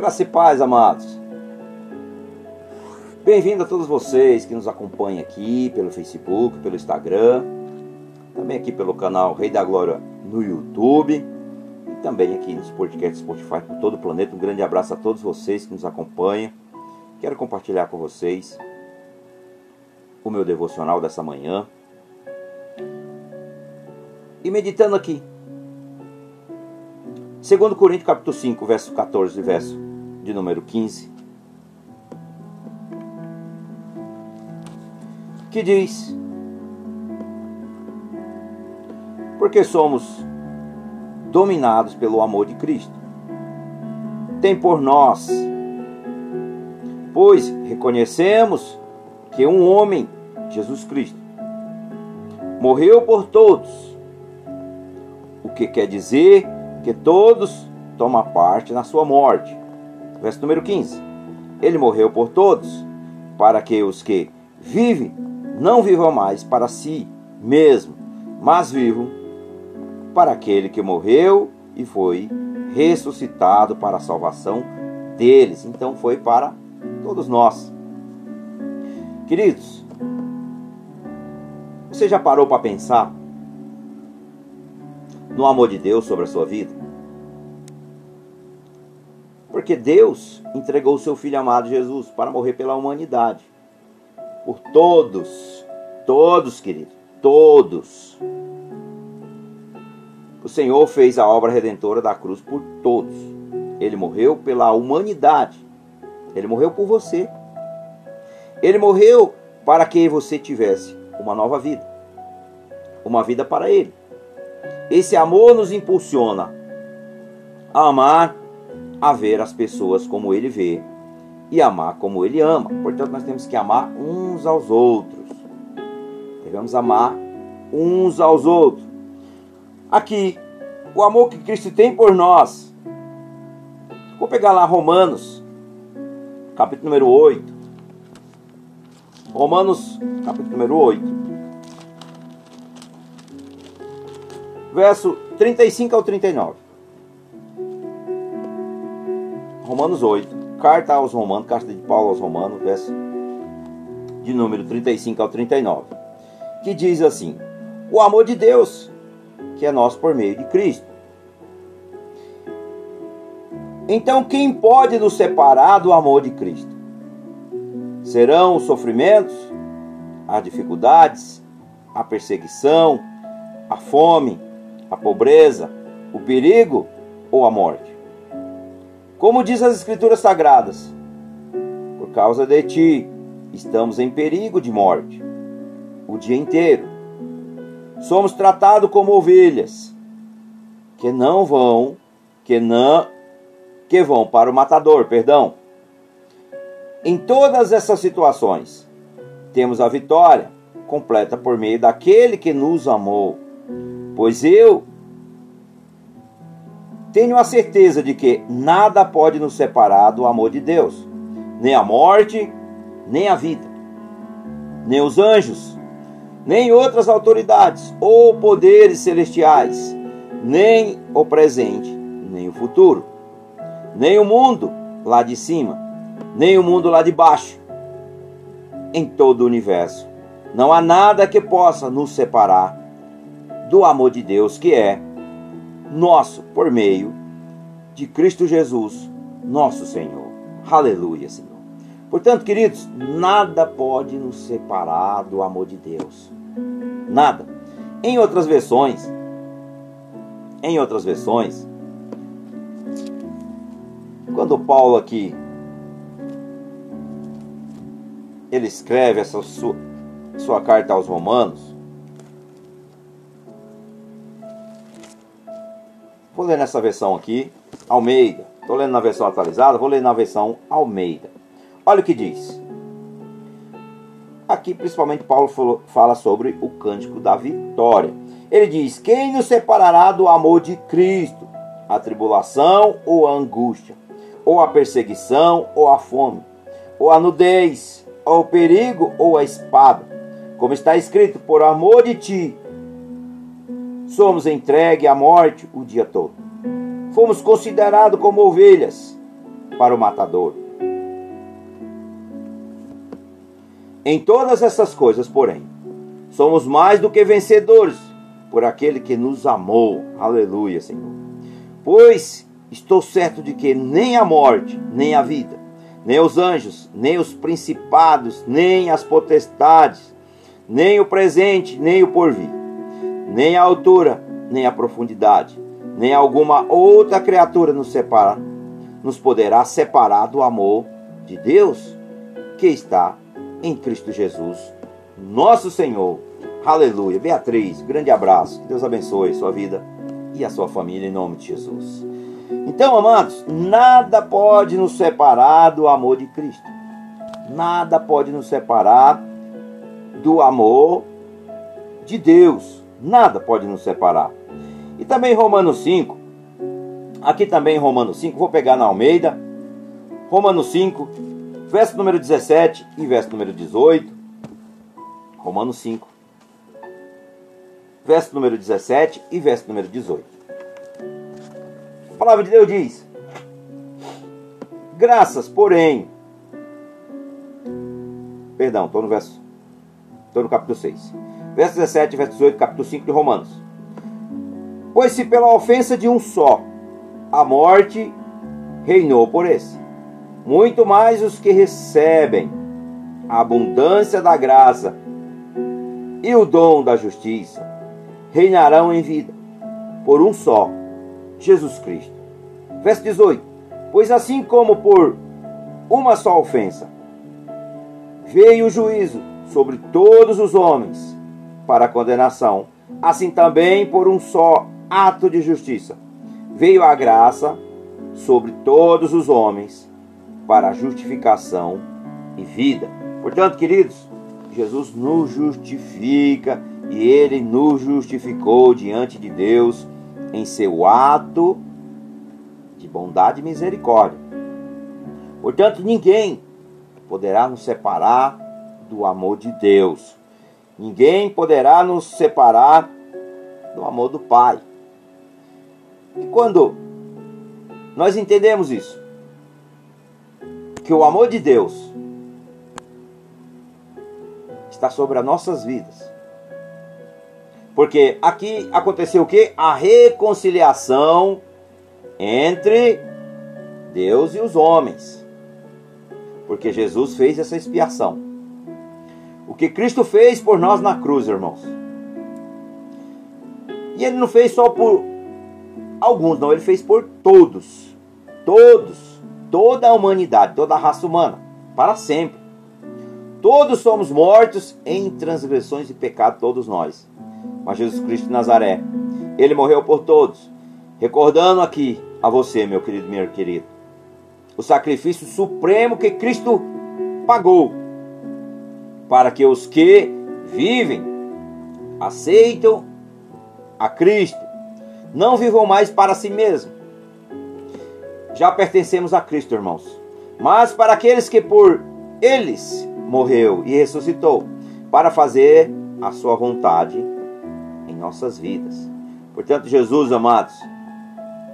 Graça e paz, amados. Bem-vindo a todos vocês que nos acompanham aqui pelo Facebook, pelo Instagram, também aqui pelo canal Rei da Glória no YouTube e também aqui nos podcasts Spotify por todo o planeta. Um grande abraço a todos vocês que nos acompanham. Quero compartilhar com vocês o meu devocional dessa manhã. E meditando aqui. 2 Coríntios capítulo 5, verso 14 verso de número 15. Que diz: Porque somos dominados pelo amor de Cristo. Tem por nós, pois reconhecemos que um homem, Jesus Cristo, morreu por todos. O que quer dizer que todos tomam parte na sua morte. Verso número 15. Ele morreu por todos, para que os que vivem não vivam mais para si mesmo, mas vivam para aquele que morreu e foi ressuscitado para a salvação deles. Então foi para todos nós. Queridos, você já parou para pensar no amor de Deus sobre a sua vida? Porque Deus entregou o seu Filho amado Jesus para morrer pela humanidade. Por todos. Todos, queridos. Todos. O Senhor fez a obra redentora da cruz por todos. Ele morreu pela humanidade. Ele morreu por você. Ele morreu para que você tivesse uma nova vida. Uma vida para Ele. Esse amor nos impulsiona a amar, a ver as pessoas como Ele vê e amar como Ele ama. Portanto, nós temos que amar uns aos outros. Devemos amar uns aos outros. Aqui, o amor que Cristo tem por nós. Vou pegar lá Romanos, capítulo número 8. Romanos, capítulo número 8. verso 35 ao 39. Romanos 8, carta aos Romanos, carta de Paulo aos Romanos, verso de número 35 ao 39, que diz assim: O amor de Deus, que é nosso por meio de Cristo. Então, quem pode nos separar do amor de Cristo? Serão os sofrimentos, as dificuldades, a perseguição, a fome, a pobreza, o perigo ou a morte. Como diz as Escrituras Sagradas, por causa de ti estamos em perigo de morte o dia inteiro. Somos tratados como ovelhas que não vão, que não, que vão para o matador, perdão. Em todas essas situações, temos a vitória completa por meio daquele que nos amou. Pois eu tenho a certeza de que nada pode nos separar do amor de Deus, nem a morte, nem a vida, nem os anjos, nem outras autoridades ou poderes celestiais, nem o presente, nem o futuro, nem o mundo lá de cima, nem o mundo lá de baixo. Em todo o universo, não há nada que possa nos separar do amor de Deus que é nosso por meio de Cristo Jesus, nosso Senhor. Aleluia, Senhor. Portanto, queridos, nada pode nos separar do amor de Deus. Nada. Em outras versões, em outras versões, quando Paulo aqui ele escreve essa sua, sua carta aos Romanos, Vou ler nessa versão aqui, Almeida. Estou lendo na versão atualizada, vou ler na versão Almeida. Olha o que diz. Aqui, principalmente, Paulo fala sobre o cântico da vitória. Ele diz: Quem nos separará do amor de Cristo? A tribulação ou a angústia? Ou a perseguição ou a fome? Ou a nudez? Ou o perigo ou a espada? Como está escrito: Por amor de ti somos entregues à morte o dia todo. Fomos considerados como ovelhas para o matador. Em todas essas coisas, porém, somos mais do que vencedores por aquele que nos amou. Aleluia, Senhor. Pois estou certo de que nem a morte, nem a vida, nem os anjos, nem os principados, nem as potestades, nem o presente, nem o porvir, nem a altura, nem a profundidade, nem alguma outra criatura nos separa, nos poderá separar do amor de Deus que está em Cristo Jesus, nosso Senhor. Aleluia. Beatriz, grande abraço. Que Deus abençoe sua vida e a sua família em nome de Jesus. Então, amados, nada pode nos separar do amor de Cristo. Nada pode nos separar do amor de Deus. Nada pode nos separar. E também Romanos 5. Aqui também Romanos 5, vou pegar na Almeida. Romanos 5, verso número 17 e verso número 18. Romanos 5, verso número 17 e verso número 18. A palavra de Deus diz: Graças, porém. Perdão, estou no verso. Estou no capítulo 6. Verso 17 e verso 18, capítulo 5 de Romanos. Pois se pela ofensa de um só a morte reinou por esse, muito mais os que recebem a abundância da graça e o dom da justiça reinarão em vida por um só, Jesus Cristo. Verso 18: Pois assim como por uma só ofensa veio o juízo sobre todos os homens para a condenação, assim também por um só ato de justiça veio a graça sobre todos os homens para justificação e vida. Portanto, queridos, Jesus nos justifica e ele nos justificou diante de Deus em seu ato de bondade e misericórdia. Portanto, ninguém poderá nos separar do amor de Deus. Ninguém poderá nos separar do amor do Pai. E quando nós entendemos isso, que o amor de Deus está sobre as nossas vidas. Porque aqui aconteceu o que? A reconciliação entre Deus e os homens. Porque Jesus fez essa expiação. Que Cristo fez por nós na cruz, irmãos. E ele não fez só por alguns, não, ele fez por todos. Todos. Toda a humanidade, toda a raça humana. Para sempre. Todos somos mortos em transgressões e pecado, todos nós. Mas Jesus Cristo de Nazaré, ele morreu por todos. Recordando aqui a você, meu querido, minha querida, o sacrifício supremo que Cristo pagou para que os que vivem, aceitam a Cristo, não vivam mais para si mesmos. Já pertencemos a Cristo, irmãos. Mas para aqueles que por eles morreu e ressuscitou para fazer a sua vontade em nossas vidas. Portanto, Jesus, amados,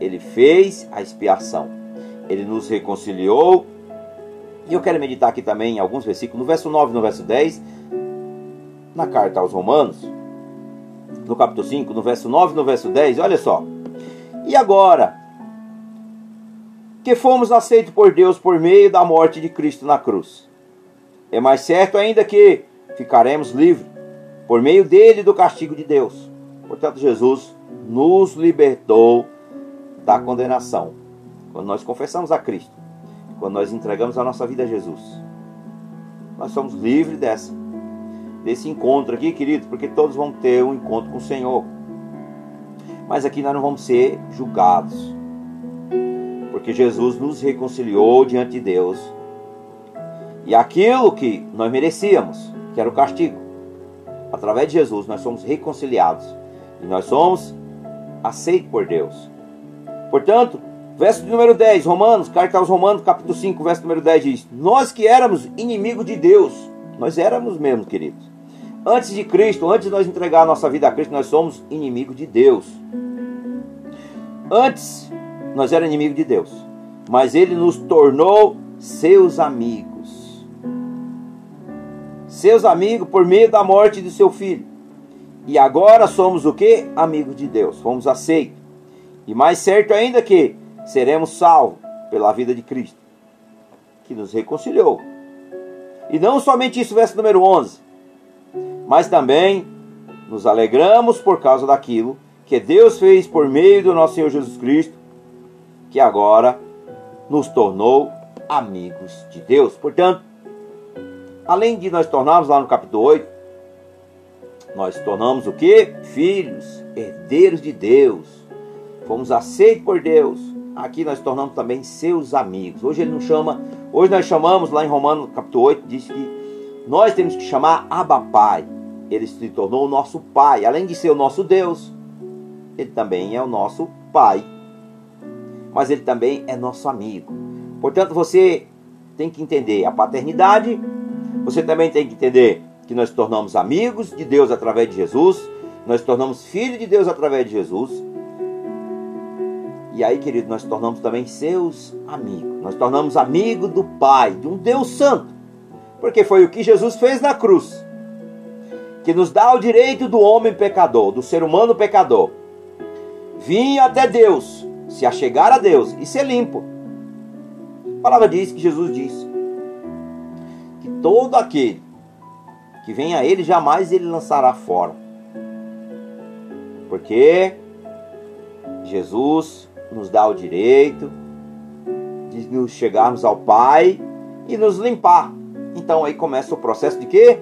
ele fez a expiação. Ele nos reconciliou. E eu quero meditar aqui também em alguns versículos, no verso 9 no verso 10, na carta aos Romanos, no capítulo 5, no verso 9 no verso 10, olha só. E agora, que fomos aceitos por Deus por meio da morte de Cristo na cruz é mais certo ainda que ficaremos livres por meio dele do castigo de Deus. Portanto, Jesus nos libertou da condenação. Quando nós confessamos a Cristo, quando nós entregamos a nossa vida a Jesus, nós somos livres dessa, desse encontro aqui, queridos, porque todos vão ter um encontro com o Senhor. Mas aqui nós não vamos ser julgados, porque Jesus nos reconciliou diante de Deus e aquilo que nós merecíamos, que era o castigo, através de Jesus nós somos reconciliados e nós somos aceitos por Deus. Portanto, verso número 10, Romanos, carta aos Romanos, capítulo 5, verso número 10 diz: Nós que éramos inimigos de Deus, nós éramos mesmo, queridos. Antes de Cristo, antes de nós entregar a nossa vida a Cristo, nós somos inimigos de Deus. Antes, nós éramos inimigos de Deus. mas ele nos tornou seus amigos. Seus amigos por meio da morte de seu filho. E agora somos o que? Amigos de Deus. Fomos aceitos. E mais certo ainda que seremos salvos pela vida de Cristo, que nos reconciliou. E não somente isso, verso número 11, mas também nos alegramos por causa daquilo que Deus fez por meio do nosso Senhor Jesus Cristo, que agora nos tornou amigos de Deus. Portanto, além de nós tornarmos lá no capítulo 8, nós tornamos o que? Filhos, herdeiros de Deus. Fomos aceitos por Deus. Aqui nós tornamos também seus amigos. Hoje ele nos chama, hoje nós chamamos lá em Romanos capítulo 8, diz que nós temos que chamar Abba Pai. Ele se tornou o nosso Pai. Além de ser o nosso Deus, ele também é o nosso Pai. Mas ele também é nosso amigo. Portanto, você tem que entender a paternidade, você também tem que entender que nós tornamos amigos de Deus através de Jesus, nós tornamos filhos de Deus através de Jesus. E aí, querido, nós tornamos também seus amigos. Nós tornamos amigo do Pai, de um Deus Santo. Porque foi o que Jesus fez na cruz. Que nos dá o direito do homem pecador, do ser humano pecador. Vir até Deus, se achegar a Deus e ser limpo. A palavra diz que Jesus disse que todo aquele que vem a ele, jamais ele lançará fora. Porque Jesus nos dá o direito de nos chegarmos ao Pai e nos limpar. Então aí começa o processo de quê?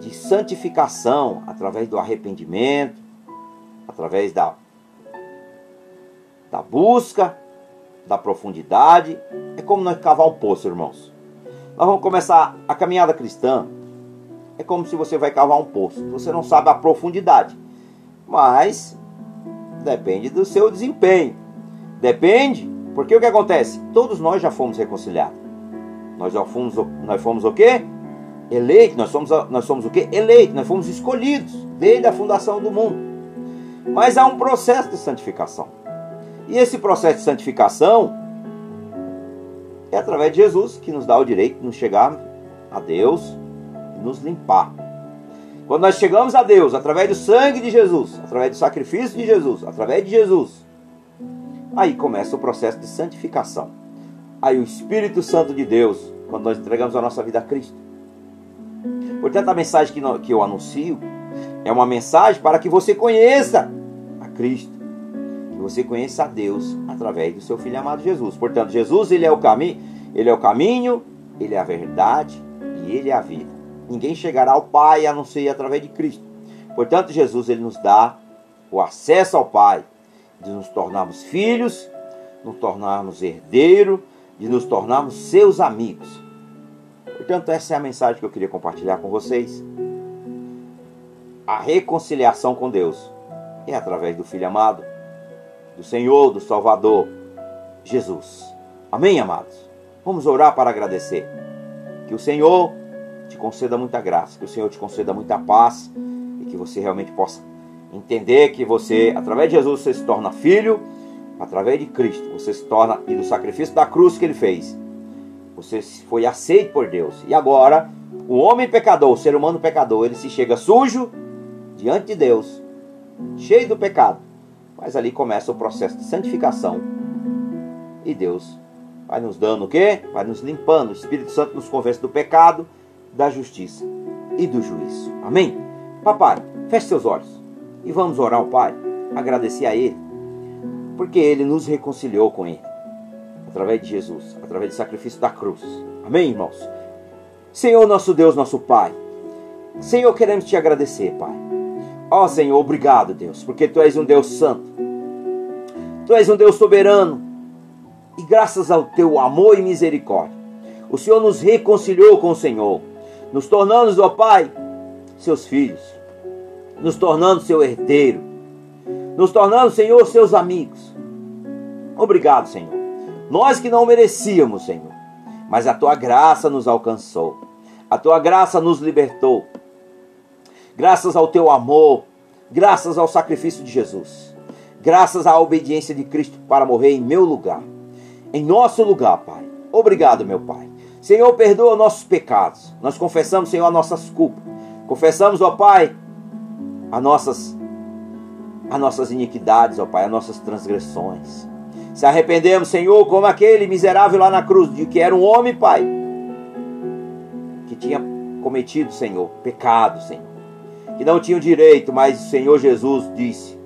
De santificação, através do arrependimento, através da, da busca, da profundidade. É como nós cavar um poço, irmãos. Nós vamos começar a caminhada cristã é como se você vai cavar um poço. Você não sabe a profundidade, mas depende do seu desempenho. Depende, porque o que acontece? Todos nós já fomos reconciliados. Nós já fomos, nós fomos o quê? Eleitos. Nós somos, nós somos o quê? Eleitos. Nós fomos escolhidos desde a fundação do mundo. Mas há um processo de santificação. E esse processo de santificação é através de Jesus que nos dá o direito de nos chegar a Deus nos limpar. Quando nós chegamos a Deus através do sangue de Jesus, através do sacrifício de Jesus, através de Jesus, aí começa o processo de santificação. Aí o Espírito Santo de Deus, quando nós entregamos a nossa vida a Cristo. Portanto, a mensagem que eu anuncio é uma mensagem para que você conheça a Cristo, que você conheça a Deus através do seu Filho amado Jesus. Portanto, Jesus ele é o caminho, ele é o caminho, ele é a verdade e ele é a vida. Ninguém chegará ao Pai a não ser através de Cristo. Portanto, Jesus ele nos dá o acesso ao Pai, de nos tornarmos filhos, nos tornarmos herdeiros, de nos tornarmos seus amigos. Portanto, essa é a mensagem que eu queria compartilhar com vocês. A reconciliação com Deus é através do Filho amado, do Senhor, do Salvador, Jesus. Amém, amados? Vamos orar para agradecer. Que o Senhor te conceda muita graça, que o Senhor te conceda muita paz e que você realmente possa entender que você, através de Jesus, você se torna filho, através de Cristo, você se torna e do sacrifício da cruz que ele fez. Você foi aceito por Deus. E agora, o homem pecador, o ser humano pecador, ele se chega sujo diante de Deus, cheio do pecado. Mas ali começa o processo de santificação. E Deus vai nos dando o quê? Vai nos limpando. O Espírito Santo nos convence do pecado da justiça e do juízo. Amém? Papai, feche seus olhos e vamos orar ao Pai, agradecer a Ele, porque Ele nos reconciliou com Ele, através de Jesus, através do sacrifício da cruz. Amém, irmãos? Senhor, nosso Deus, nosso Pai, Senhor, queremos te agradecer, Pai. Ó oh, Senhor, obrigado, Deus, porque Tu és um Deus santo, Tu és um Deus soberano, e graças ao Teu amor e misericórdia, o Senhor nos reconciliou com o Senhor nos tornando, ó Pai, seus filhos, nos tornando seu herdeiro, nos tornando, Senhor, seus amigos. Obrigado, Senhor. Nós que não merecíamos, Senhor, mas a tua graça nos alcançou, a tua graça nos libertou, graças ao teu amor, graças ao sacrifício de Jesus, graças à obediência de Cristo para morrer em meu lugar. em nosso lugar, Pai. Obrigado, meu Pai. Senhor, perdoa nossos pecados. Nós confessamos, Senhor, as nossas culpas. Confessamos, ó Pai, as nossas, as nossas iniquidades, ó Pai, as nossas transgressões. Se arrependemos, Senhor, como aquele miserável lá na cruz, de que era um homem, Pai, que tinha cometido, Senhor, pecado, Senhor, que não tinha o direito, mas o Senhor Jesus disse,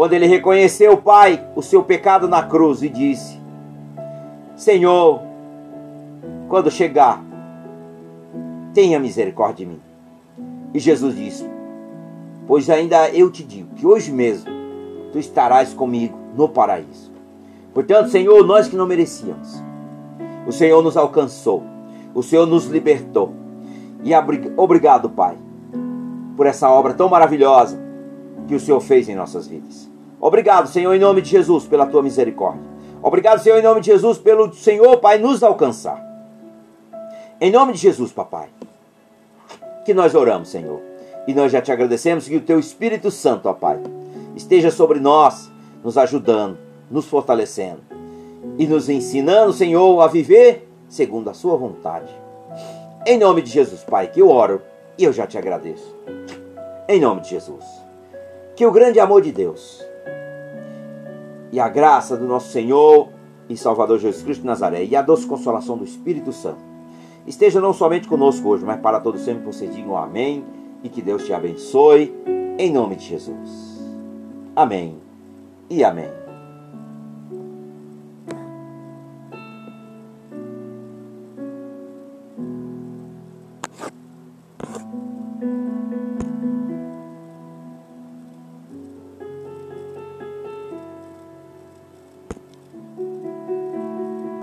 quando ele reconheceu, Pai, o seu pecado na cruz e disse: Senhor, quando chegar, tenha misericórdia de mim. E Jesus disse: Pois ainda eu te digo que hoje mesmo tu estarás comigo no paraíso. Portanto, Senhor, nós que não merecíamos, o Senhor nos alcançou, o Senhor nos libertou. E obrigado, Pai, por essa obra tão maravilhosa que o Senhor fez em nossas vidas. Obrigado, Senhor, em nome de Jesus, pela tua misericórdia. Obrigado, Senhor, em nome de Jesus, pelo Senhor, Pai, nos alcançar. Em nome de Jesus, papai, que nós oramos, Senhor. E nós já te agradecemos que o teu Espírito Santo, ó Pai, esteja sobre nós, nos ajudando, nos fortalecendo e nos ensinando, Senhor, a viver segundo a sua vontade. Em nome de Jesus, Pai, que eu oro e eu já te agradeço. Em nome de Jesus. Que o grande amor de Deus e a graça do nosso Senhor e Salvador Jesus Cristo de Nazaré e a doce consolação do Espírito Santo esteja não somente conosco hoje, mas para todos sempre você digam amém e que Deus te abençoe em nome de Jesus. Amém e amém.